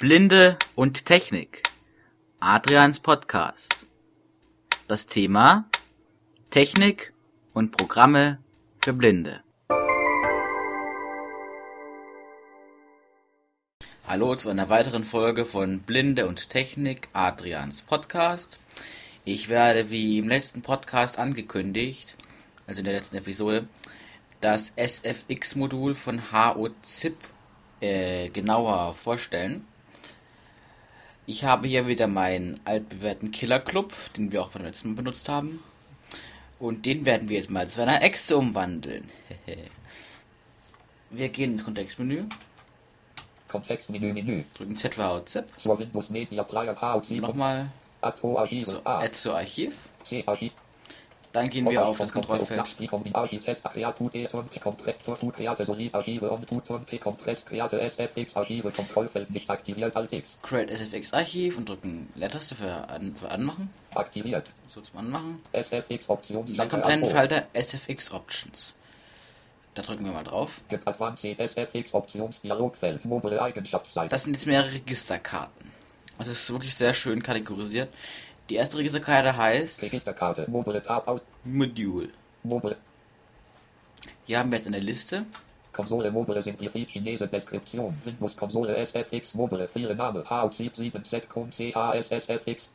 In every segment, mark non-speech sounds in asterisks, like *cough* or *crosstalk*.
Blinde und Technik. Adrians Podcast. Das Thema Technik und Programme für Blinde. Hallo zu einer weiteren Folge von Blinde und Technik, Adrians Podcast. Ich werde wie im letzten Podcast angekündigt, also in der letzten Episode, das SFX-Modul von HOZIP äh, genauer vorstellen. Ich habe hier wieder meinen altbewährten Killer Club, den wir auch beim letzten Mal benutzt haben. Und den werden wir jetzt mal zu einer Echse umwandeln. *laughs* wir gehen ins Kontextmenü. Kontextmenü, Menü. Drücken Z für H7. Nochmal Add to zu Archiv. C Archiv. Dann gehen wir auf das Kontrollfeld. Create SFX Archiv und drücken Leertaste für, an, für Anmachen. Aktiviert. So zum Anmachen. SFX Options. Dann kommt ein Falter SFX Options. Da drücken wir mal drauf. Das sind jetzt mehrere Registerkarten. Also es ist wirklich sehr schön kategorisiert. Die erste Registerkarte heißt Registerkarte. Module. Mobile. Hier haben wir jetzt eine Liste. Konsole Mobile Simplified Chinese Deskription. Windows Konsole SFX Mobile. Viele Name. H77Z Kun CASSFX.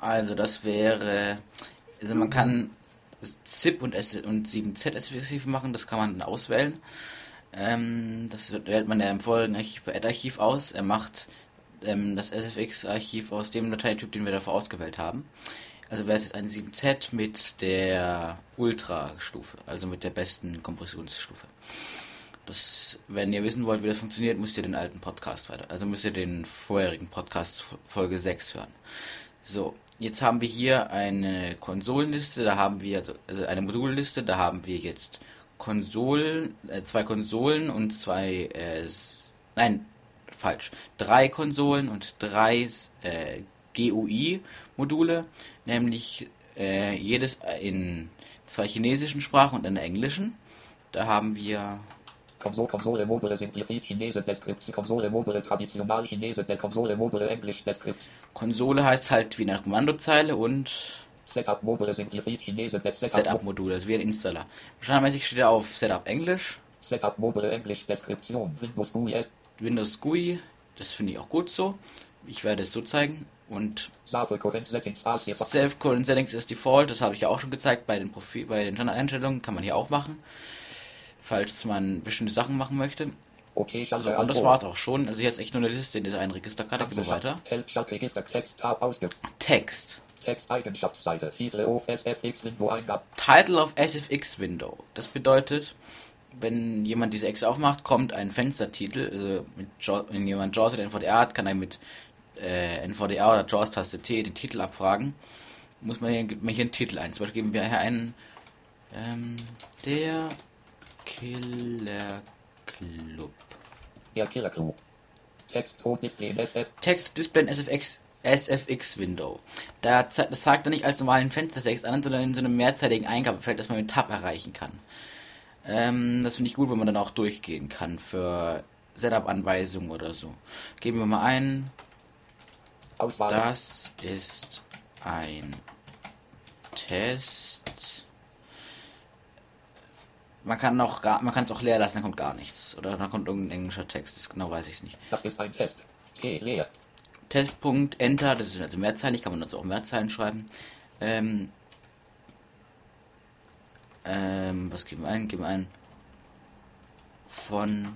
Also das wäre, also man kann ZIP und, S und 7Z SFX machen, das kann man dann auswählen. Ähm, das wählt man ja im vorigen Archiv bei Add-Archiv aus. Er macht ähm, das SFX-Archiv aus dem Dateityp, den wir davor ausgewählt haben. Also wäre es jetzt ein 7Z mit der Ultra-Stufe, also mit der besten Kompressionsstufe. Das, wenn ihr wissen wollt, wie das funktioniert, müsst ihr den alten Podcast weiter, also müsst ihr den vorherigen Podcast Folge 6 hören. So, jetzt haben wir hier eine Konsolenliste, da haben wir, also eine Modulliste, da haben wir jetzt Konsolen, äh, zwei Konsolen und zwei, äh, nein, falsch, drei Konsolen und drei äh, GUI-Module, nämlich äh, jedes in zwei chinesischen Sprachen und einer englischen. Da haben wir Konsole, Konsole Mobile Simplified Chinese Deskription. Konsole Mobile Traditional Chinese Des Konsole Mobile Englisch Deskription. Konsole heißt halt wie eine Kommandozeile und Setup Mobile Simplified Chinese Des Setup-Modul, also wie ein Installer. Standardmäßig steht er auf Setup Englisch, Setup Mobile Englisch Deskription. Windows GUI. Windows GUI, das finde ich auch gut so. Ich werde es so zeigen. Und Asia. Self-Current Settings ist Default, das habe ich ja auch schon gezeigt bei den Profil, bei den Standardeinstellungen, kann man hier auch machen. Falls man bestimmte Sachen machen möchte. Okay, So, und das war's auch schon. Also jetzt echt nur eine Liste in dieser einen Registerkarte. Gehen wir weiter. Text. Text. Text Eigenschaftsseite. Titel of SFX Window Eingabe. Title of SFX Window. Das bedeutet, wenn jemand diese Ex aufmacht, kommt ein Fenstertitel. Also mit JAWS, wenn jemand JAWS oder NVDA hat, kann er mit äh, NVDA oder JAWS-Taste T den Titel abfragen. Muss man hier, gibt man hier einen Titel ein. Zum Beispiel geben wir hier einen ähm, der Killer Club. Der Killer Club. Text Display SF. Text Display SFX SFX Window. Da, das sagt er nicht als normalen Fenstertext an, sondern in so einem mehrzeitigen Eingabefeld, das man mit Tab erreichen kann. Ähm, das finde ich gut, wenn man dann auch durchgehen kann für Setup-Anweisungen oder so. Geben wir mal ein, Auswahl. das ist ein Test. Man kann auch gar, man kann es auch leer lassen, dann kommt gar nichts. Oder dann kommt irgendein englischer Text, das genau weiß ich nicht. Das ist ein Test. T leer. Testpunkt Enter, das ist also mehrzeilig, kann man also auch Mehrzeilen schreiben. Ähm, ähm, was geben wir ein? Geben wir ein von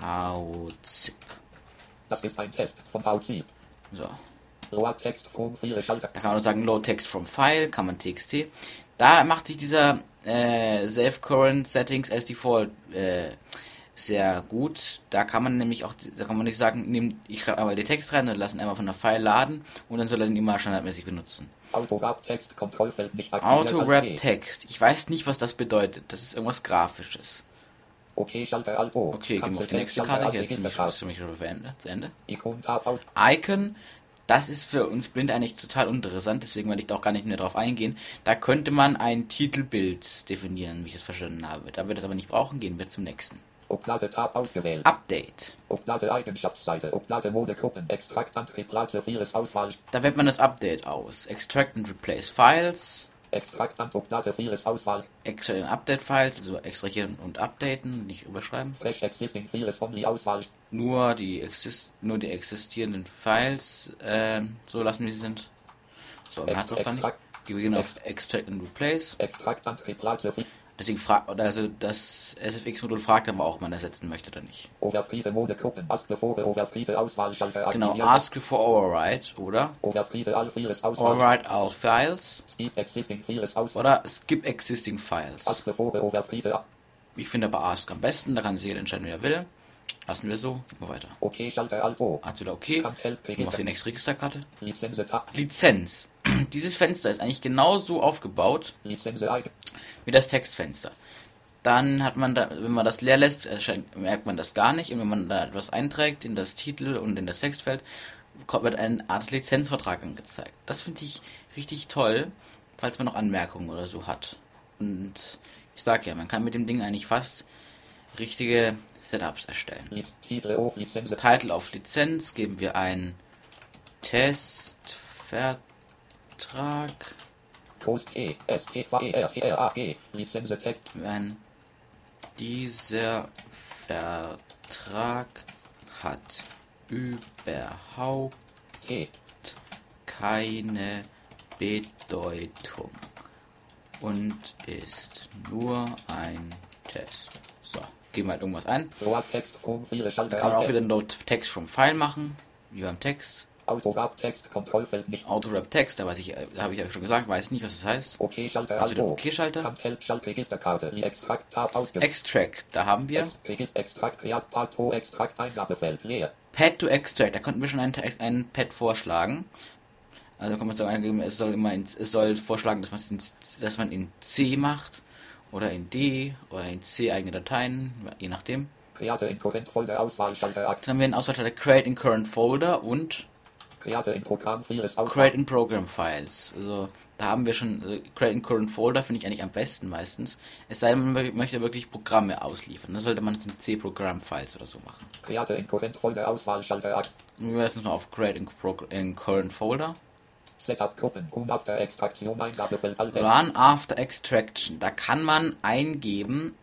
Hauzip. Das ist ein Test von Aussieb. So. Text Schalter. Da kann man auch sagen Load Text from File, kann man TXT. Da macht sich dieser äh, Save Current Settings as Default äh, sehr gut. Da kann man nämlich auch, da kann man nicht sagen, nehm, ich schreibe einmal den Text rein und lassen einmal von der File laden und dann soll er den immer standardmäßig benutzen. Auto-Wrap Text Kontrollfeld nicht. Ich weiß nicht, was das bedeutet. Das ist irgendwas Grafisches. Okay, Schalter Alt O. Okay, gehen wir auf die nächste Karte. Jetzt ist nämlich schon zu Ende. Icon, das ist für uns blind eigentlich total uninteressant, deswegen werde ich da auch gar nicht mehr drauf eingehen. Da könnte man ein Titelbild definieren, wie ich es verstanden habe. Da wir das aber nicht brauchen, gehen wir zum nächsten. Oblade Tab ausgewählt. Update. Oblade Eigenschaftsseite. Oblade Mode Gruppen. Extrakt and Replace vieles Auswahl. Da wählt man das Update aus. Extract and Replace Files. Extrakt and Oblade vieles Auswahl. Extrahieren Update-Files, also extrahieren und updaten, nicht überschreiben. Fresh Existing vieles Only Auswahl. Nur die, exist nur die existierenden Files äh, so lassen, wie sie sind. So, man hat doch gar nicht. Wir gehen auf Extract and Replace. Extrakt and Replace viel- Deswegen fragt, oder also das SFX-Modul fragt aber auch, ob man ersetzen möchte oder nicht. Genau, ask for override oder override all files oder skip existing files. Ich finde aber ask am besten, da kann sich jeder entscheiden, wie er will. Lassen wir so, gehen wir weiter. Okay, Schalter Alt O. Hat wieder okay. Gehen wir auf die nächste Registerkarte. Lizenz. Dieses Fenster ist eigentlich genauso aufgebaut wie das Textfenster. Dann hat man da, wenn man das leer lässt, merkt man das gar nicht. Und wenn man da etwas einträgt in das Titel und in das Textfeld, wird eine Art Lizenzvertrag angezeigt. Das finde ich richtig toll, falls man noch Anmerkungen oder so hat. Und ich sag ja, man kann mit dem Ding eigentlich fast richtige Setups erstellen. Titel O. Lizenz Title auf Lizenz geben wir ein Testvertrag. Post E. E. Tag. Ein dieser Vertrag hat überhaupt keine Bedeutung und ist nur ein Test. So, geben wir halt irgendwas ein. Schalter. Kann man auch wieder einen Text vom File machen, wie beim Text. Autograph Text. Kontrollfeld nicht. Autorap Text, da weiß ich, äh, habe ich ja schon gesagt, weiß nicht, was das heißt. Okay, Schalter Also Alt der O. OK-Schalter. Kann Help Schalt Registerkarte. Wie Extrakt Tab. Extract, da haben wir Ex- Register Extrakt Creat Part O. Extrakt Eingabefeld. Leer. Pad to Extract, da konnten wir schon einen, einen Pad vorschlagen. Also kann man sagen, es soll immer in, es soll vorschlagen, dass man in, dass man in C macht oder in D oder in C eigene Dateien, je nachdem. Create in Current Folder Auswahlschalter. Dann haben wir einen Auswahlschalter Create in Current Folder und Create in Programm vieles Auswahl. Create in Program Files. Also da haben wir schon also Create in Current Folder finde ich eigentlich am besten meistens. Es sei denn, man möchte wirklich Programme ausliefern. Dann sollte man es in C Program Files oder so machen. Create in Current Folder Auswahlschalter Akt. Wir lassen mal auf Create in, in Current Folder. Setup Gruppen. Run after Eingabefeld Alt. Run after extraction. Da kann man eingeben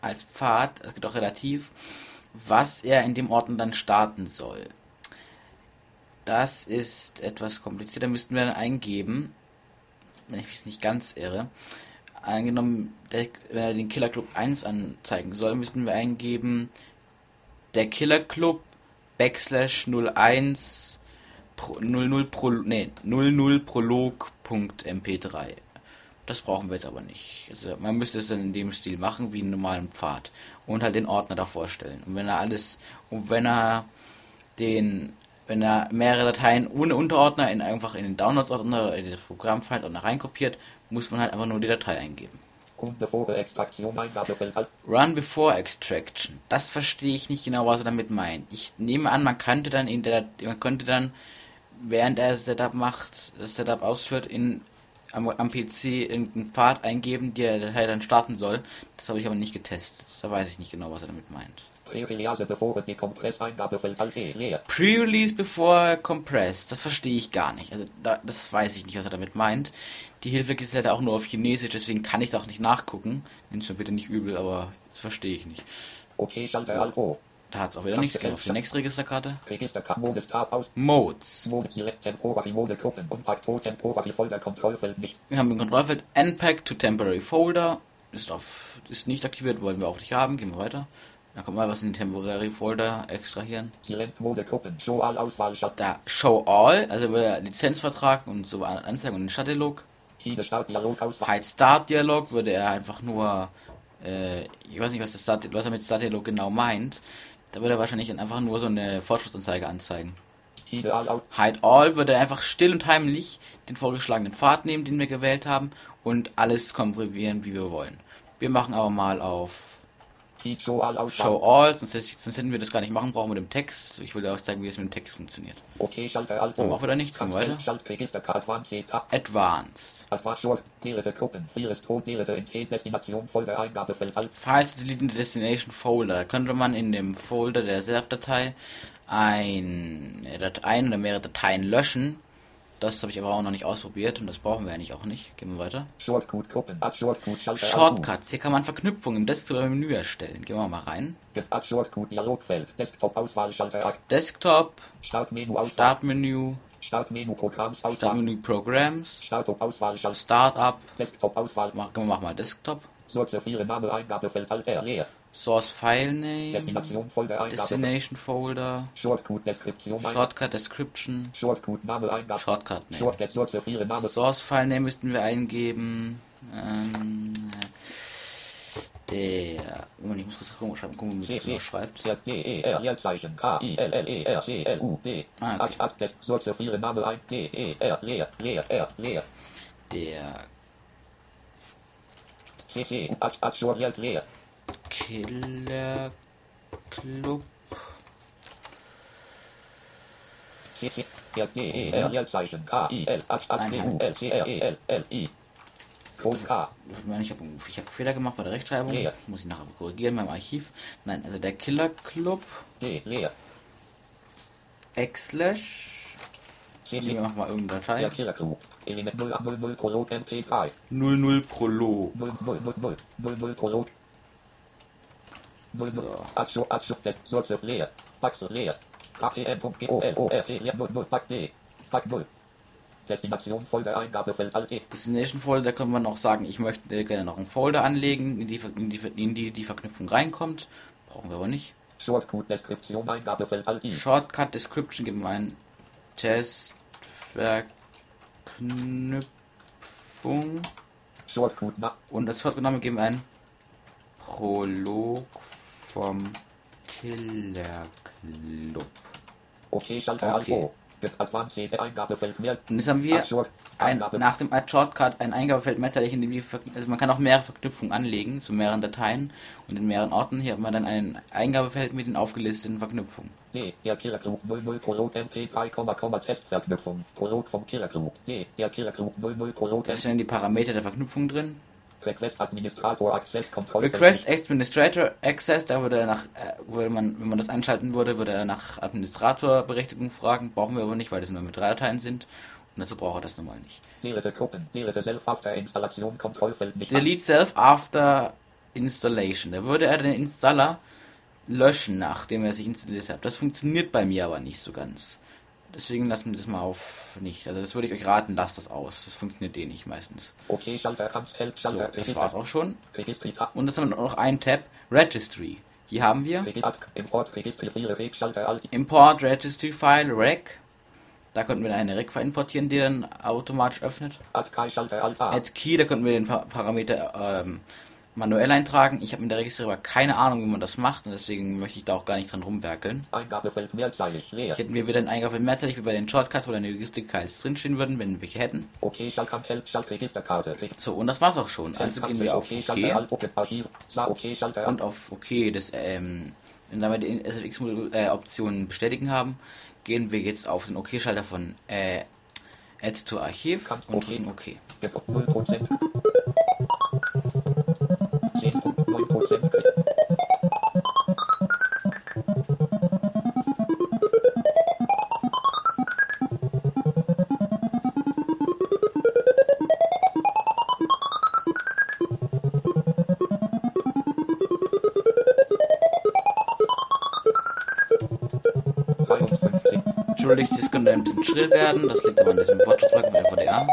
als Pfad, das geht auch relativ, was er in dem Ordner dann starten soll. Das ist etwas komplizierter, müssten wir dann eingeben, wenn ich mich nicht ganz irre. Angenommen, der, wenn er den Killer Club 1 anzeigen soll, müssten wir eingeben, der Killer Club backslash 01 Pro, 00 Pro, nee, 00 Prolog.mp3. Das brauchen wir jetzt aber nicht. Also man müsste es dann in dem Stil machen wie einen normalen Pfad und halt den Ordner davor stellen. Und wenn er alles und wenn er den wenn er mehrere Dateien ohne Unterordner in einfach in den Downloads-Ordner oder in das Programmfile-Ordner reinkopiert, muss man halt einfach nur die Datei eingeben. Run before extraction. Das verstehe ich nicht genau, was er damit meint. Ich nehme an, man könnte dann in der, man könnte dann, während er Setup macht, das Setup ausführt, in, am, am PC irgendeinen Pfad eingeben, der Datei dann starten soll. Das habe ich aber nicht getestet. Da weiß ich nicht genau, was er damit meint. Pre-Release bevor Decompress Eingabefeld Alt. E. Leer. Pre-Release before Compress, das verstehe ich gar nicht. Also da, das weiß ich nicht, was er damit meint. Die Hilfe ist leider auch nur auf Chinesisch, deswegen kann ich da auch nicht nachgucken. Nimm's mir bitte nicht übel, aber das verstehe ich nicht. Okay, Schalter Alt O. Da hat es auch wieder nichts. Wir auf die nächste Registerkarte. Registerkarte Modus Tab aus. Modes. Mode Select Temporary Mode Gruppen. Unpackt to Temporary Folder Kontrollfeld nicht. Wir haben im Kontrollfeld Unpack to Temporary Folder. Ist, auf, ist nicht aktiviert, wollen wir auch nicht haben. Gehen wir weiter. Da kommt mal was in den Temporary Folder extrahieren. Silent Mode Gruppen. Show All Auswahlschalter. Da Show All, also über Lizenzvertrag und so Anzeigen und den Startdialog. Hide Start Dialog Auswahl. Würde er einfach nur, äh, ich weiß nicht, was, das Start, was er mit Start Dialog genau meint. Da würde er wahrscheinlich einfach nur so eine Fortschrittsanzeige anzeigen. Hide All Aus. Hide All würde er einfach still und heimlich den vorgeschlagenen Pfad nehmen, den wir gewählt haben, und alles komprimieren, wie wir wollen. Wir machen aber mal auf Feed Show All Auswahl. Show All, sonst, sonst hätten wir das gar nicht machen brauchen mit dem Text. Ich will dir auch zeigen, wie es mit dem Text funktioniert. Okay, Schalter Alt. Haben wir auch wieder nichts, gehen wir weiter. Advanced. Files delete in the Destination Folder. Könnte man in dem Folder der SERP-Datei eine Datei oder mehrere Dateien löschen. Das habe ich aber auch noch nicht ausprobiert und das brauchen wir eigentlich auch nicht. Gehen wir weiter. Shortcut Shortcut Schalter. Shortcuts. Hier kann man Verknüpfungen im Desktop-Menü erstellen. Gehen wir mal rein. Shortcut Dialogfeld. Desktop Startmenü. Startmenü, Startmenü Programms. Startmenü Programs, Startup. Startup. Desktop Auswahl. Mach, mach mal Desktop. Sortiere Name Eingabefeld Alt R leer. Source File Name, Destination Folder Eingabefeld. Destination Folder, Shortcut Deskription ein. Shortcut Description, Shortcut Name. Shortcut Name. Source File Name müssten wir eingeben. Ähm, der. Moment, ich muss kurz gucken, schreiben, gucken, wie man das schreibt. Z D R Leerzeichen K I L L R C L U D. Okay. Ad Ad Des Sortiere Name ein D R leer leer R leer. Der Killer Club. K. Ich habe ich hab Fehler gemacht bei der Rechtschreibung. Muss ich nachher korrigieren beim Archiv. Nein, also der Killer Club. Backslash. Wir machen mal irgendeine Datei. der Killer Group. Element 0 0 0 Prolog MP3. 00 Prolog. 0 0 0 0 0 0 Prolog. 0 0 So. Action Action Test Source leer. Faxe leer. KPM.GOLORP leer 0 0 Pack D. Pack 0. Destination Folder Eingabefeld Alt E. Destination Folder können wir noch sagen, ich möchte gerne noch einen Folder anlegen, in die, in die, in die die Verknüpfung reinkommt. Brauchen wir aber nicht. Shortcut Deskription Eingabefeld Alt I. Shortcut Description geben wir ein Testverknüpfung Shortcut und als Shortcut-Name geben wir ein Prolog vom Killer Club. Okay Schalter Alt Okay. O. Jetzt Advanced Eingabefeld mehr. Und jetzt haben wir ein, nach dem Shortcut ein Eingabefeld mehrzeitig, in dem die also man kann auch mehrere Verknüpfungen anlegen zu mehreren Dateien und in mehreren Orten. Hier hat man dann ein Eingabefeld mit den aufgelisteten Verknüpfungen. D. Der Killer Group 00 Prolog MP3, Komma, Komma, Testverknüpfung. Prolog vom Killer Group. D. Der Killer Group 00 Prolog Da stehen die Parameter der Verknüpfung drin. Request Administrator Access Control. Request Administrator Access, da würde er nach, äh, würde man, wenn man das einschalten würde, würde er nach Administratorberechtigung fragen. Brauchen wir aber nicht, weil das nur mit drei Dateien sind. Und dazu braucht er das normal nicht. Delete Gruppen. Delete Self After Installation Kontrollfeld nicht. Delete Self after Installation. Da würde er den Installer löschen, nachdem er sich installiert hat. Das funktioniert bei mir aber nicht so ganz. Deswegen lassen wir das mal auf nicht. Also das würde ich euch raten, lasst das aus. Das funktioniert eh nicht meistens. Okay, Schalter, Hans, Help, So, Schalter, das war's auch schon. Und jetzt haben wir noch einen Tab, Registry. Hier haben wir Import, Registry, File, Schalter, Rec. Da könnten wir eine Rec importieren, die dann automatisch öffnet. Schalter. Add Key, da könnten wir den Pa- Parameter ähm, manuell eintragen. Ich habe in der Registrierung keine Ahnung, wie man das macht und deswegen möchte ich da auch gar nicht dran rumwerkeln. Eingabefeld mehrzeilig, leer. Hier hätten wir wieder einen Eingriff mehrzeitig wie bei den Shortcuts, wo dann die Logistik-Files drinstehen würden, wenn wir welche hätten. Okay, Schalter, Help, Schalter, Registerkarte, Reg- So, und das war's auch schon. Also gehen wir auf OK und auf OK das, ähm, wenn wir die SFX-Optionen bestätigen haben, gehen wir jetzt auf den OK-Schalter von äh, Add to Archiv und drücken OK. Jetzt auf 0%. 10.9%. dreiundfünfzig, Entschuldigt, das könnte ein bisschen schrill werden, das liegt aber an diesem Wortschutzblock von VDA.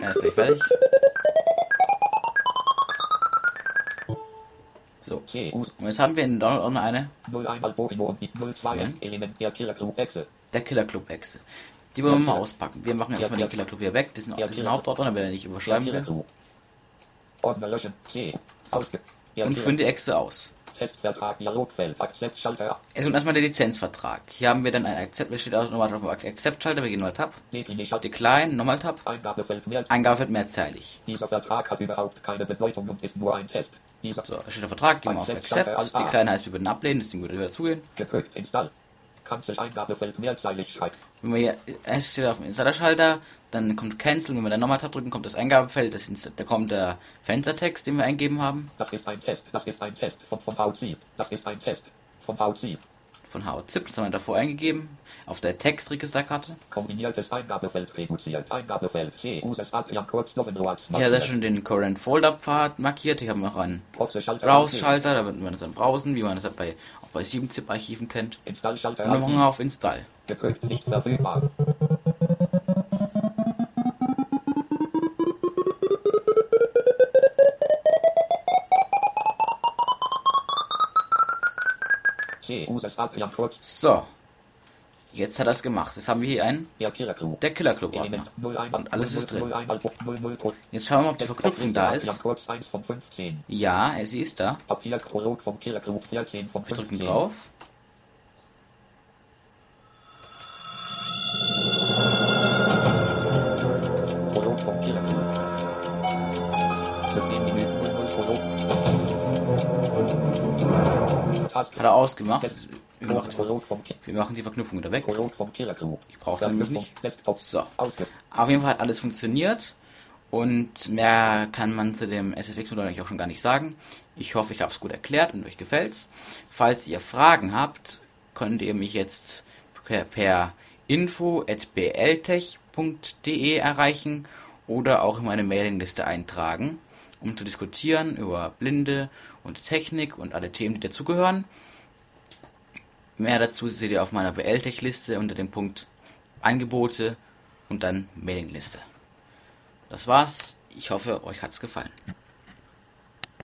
Er ist gleich fertig. So, und jetzt haben wir in Download auch noch eine, 01 Alborino und die 02 Ja. Element der Killer Club Exe. Die wollen wir mal auspacken. Wir machen erstmal den Killer Club hier weg, Ja, diesen Killer- Hauptordner, wenn er nicht überschreiben will. Group. Ordner löschen. C. Ausge. Der und führen die Exe aus. Testvertrag Dialogfeld. Akzeptschalter. Es kommt erstmal der Lizenzvertrag. Hier haben wir dann ein Accept, steht auch nochmal auf dem Accept-Schalter, wir gehen mal Tab. Decline nochmal Tab. Eingabefeld mehr. Eingabefeld mehrzeilig. Dieser Vertrag hat überhaupt keine Bedeutung und ist nur ein Test. Dieser So, da steht der Vertrag, gehen wir auf Accept. Decline heißt, wir würden ablehnen, das Ding würde wieder zugehen. gedrückt. Install. Cancel Eingabefeld mehrzeilig schreibt. Wenn wir hier, es steht auf dem Insider-Schalter, dann kommt Cancel, wenn wir dann nochmal Tab drücken, kommt das Eingabefeld, das Insta- da kommt der Fenstertext, den wir eingeben haben, Das ist ein Test. Das ist ein Test vom, vom VC. Das ist ein Test vom VC. Von HZip, das haben wir davor eingegeben, auf der Textregisterkarte. Kombiniertes Eingabefeld reduziert. Eingabefeld C. Uses Adrian Kurz. Hier hat er schon den Current Folder Pfad markiert, hier haben wir noch einen. Browse-Schalter, da wird man das dann browsen, wie man das halt bei, auch bei 7-Zip-Archiven kennt. Und dann machen wir auf Install. Gedrückt. Nicht verfügbar. So. Jetzt hat er es gemacht. Jetzt haben wir hier einen, Der Killer Club. der Killer Club Ordner. Element 01 Und alles ist drin. 00 00 Jetzt schauen wir mal, ob die Verknüpfung da ist. Kurz 1 von 15. Ja, sie ist da. Papierprolog vom Killer Club 14 von Wir drücken 15. drauf. Prolog vom Killer Club. Systemmenü 00 Prolog. Task. Hat er ausgemacht. Wir machen, vom, Ki- wir machen die Verknüpfung wieder weg. Ich brauche nämlich nicht. So. Auf jeden Fall hat alles funktioniert. Und mehr kann man zu dem SFX-Modell eigentlich auch schon gar nicht sagen. Ich hoffe, ich habe es gut erklärt und euch gefällt's. Falls ihr Fragen habt, könnt ihr mich jetzt per, per info.bltech.de erreichen oder auch in meine Mailingliste eintragen, um zu diskutieren über Blinde und Technik und alle Themen, die dazugehören. Mehr dazu seht ihr auf meiner BL-Tech-Liste unter dem Punkt Angebote und dann Mailingliste. Das war's. Ich hoffe, euch hat's gefallen.